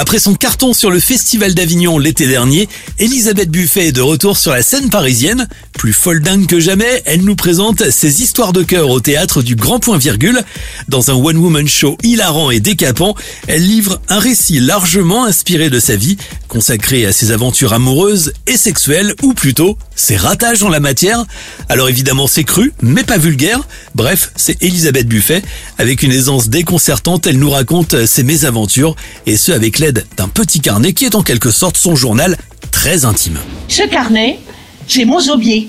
Après son carton sur le Festival d'Avignon l'été dernier, Elisabeth Buffet est de retour sur la scène parisienne. Plus folle dingue que jamais, elle nous présente ses histoires de cœur au théâtre du Grand Point Virgule. Dans un one-woman show hilarant et décapant, elle livre un récit largement inspiré de sa vie, consacré à ses aventures amoureuses et sexuelles, ou plutôt ses ratages en la matière. Alors évidemment c'est cru, mais pas vulgaire. Bref, c'est Elisabeth Buffet. Avec une aisance déconcertante, elle nous raconte ses mésaventures, et ce avec l'aide d'un petit carnet qui est en quelque sorte son journal très intime. Ce carnet, c'est mon zobier.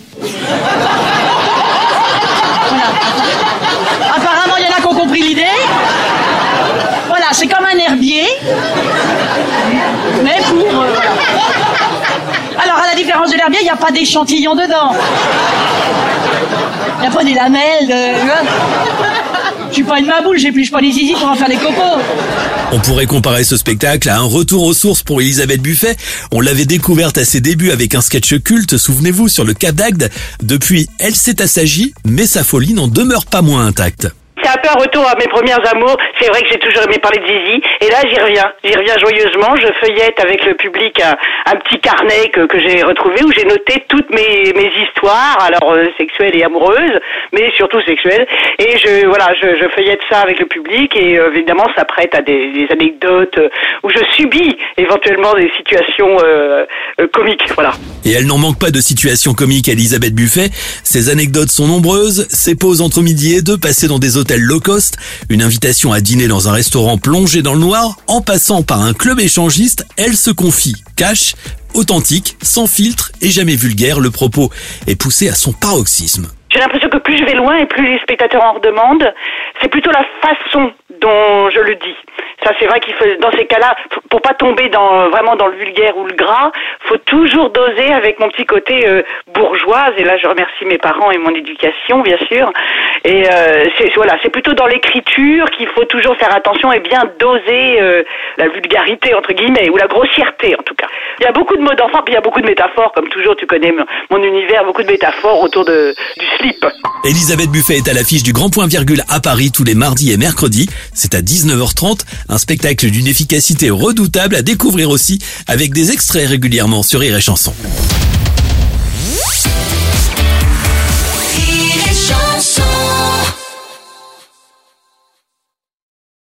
Apparemment, il y en a qui ont compris l'idée. Voilà, c'est comme un herbier, mais pour... euh. Alors, à la différence de l'herbier, il n'y a pas d'échantillon dedans. Il n'y a pas des lamelles. De... Je suis pas une maboule, j'épluche pas les zizi pour en faire des cocos. On pourrait comparer ce spectacle à un retour aux sources pour Elisabeth Buffet. On l'avait découverte à ses débuts avec un sketch culte, souvenez-vous, sur le Cap d'Agde. Depuis, elle s'est assagie, mais sa folie n'en demeure pas moins intacte. Un peu un retour à mes premières amours. C'est vrai que j'ai toujours aimé parler de Zizi. Et là, j'y reviens. J'y reviens joyeusement. Je feuillette avec le public un, petit carnet que, j'ai retrouvé où j'ai noté toutes mes, histoires, alors euh, sexuelles et amoureuses, mais surtout sexuelles. Et je, voilà, je, je feuillette ça avec le public et euh, évidemment, ça prête à des, anecdotes euh, où je subis éventuellement des situations comiques. Voilà. Et elle n'en manque pas de situations comiques Elisabeth Buffet. Ses anecdotes sont nombreuses, ses pauses entre midi et deux passées dans des hôtels low cost, une invitation à dîner dans un restaurant plongé dans le noir, en passant par un club échangiste, elle se confie, cash, authentique, sans filtre et jamais vulgaire, le propos est poussé à son paroxysme. J'ai l'impression que plus je vais loin et plus les spectateurs en redemandent. C'est plutôt la façon dont je le dis. Ça, c'est vrai qu'il faut, dans ces cas-là, pour pas tomber vraiment dans le vulgaire ou le gras, faut toujours doser avec mon petit côté euh, bourgeoise. Et là, je remercie mes parents et mon éducation, bien sûr. Et euh, voilà, c'est plutôt dans l'écriture qu'il faut toujours faire attention et bien doser euh, la vulgarité entre guillemets ou la grossièreté en tout cas. Il y a beaucoup de mots d'enfant, puis il y a beaucoup de métaphores, comme toujours. Tu connais mon, mon univers, beaucoup de métaphores autour de du slip. Elisabeth Buffet est à l'affiche du Grand Point Virgule à Paris tous les mardis et mercredis. C'est à 19h30, un spectacle d'une efficacité redoutable à découvrir aussi avec des extraits régulièrement sur Rire et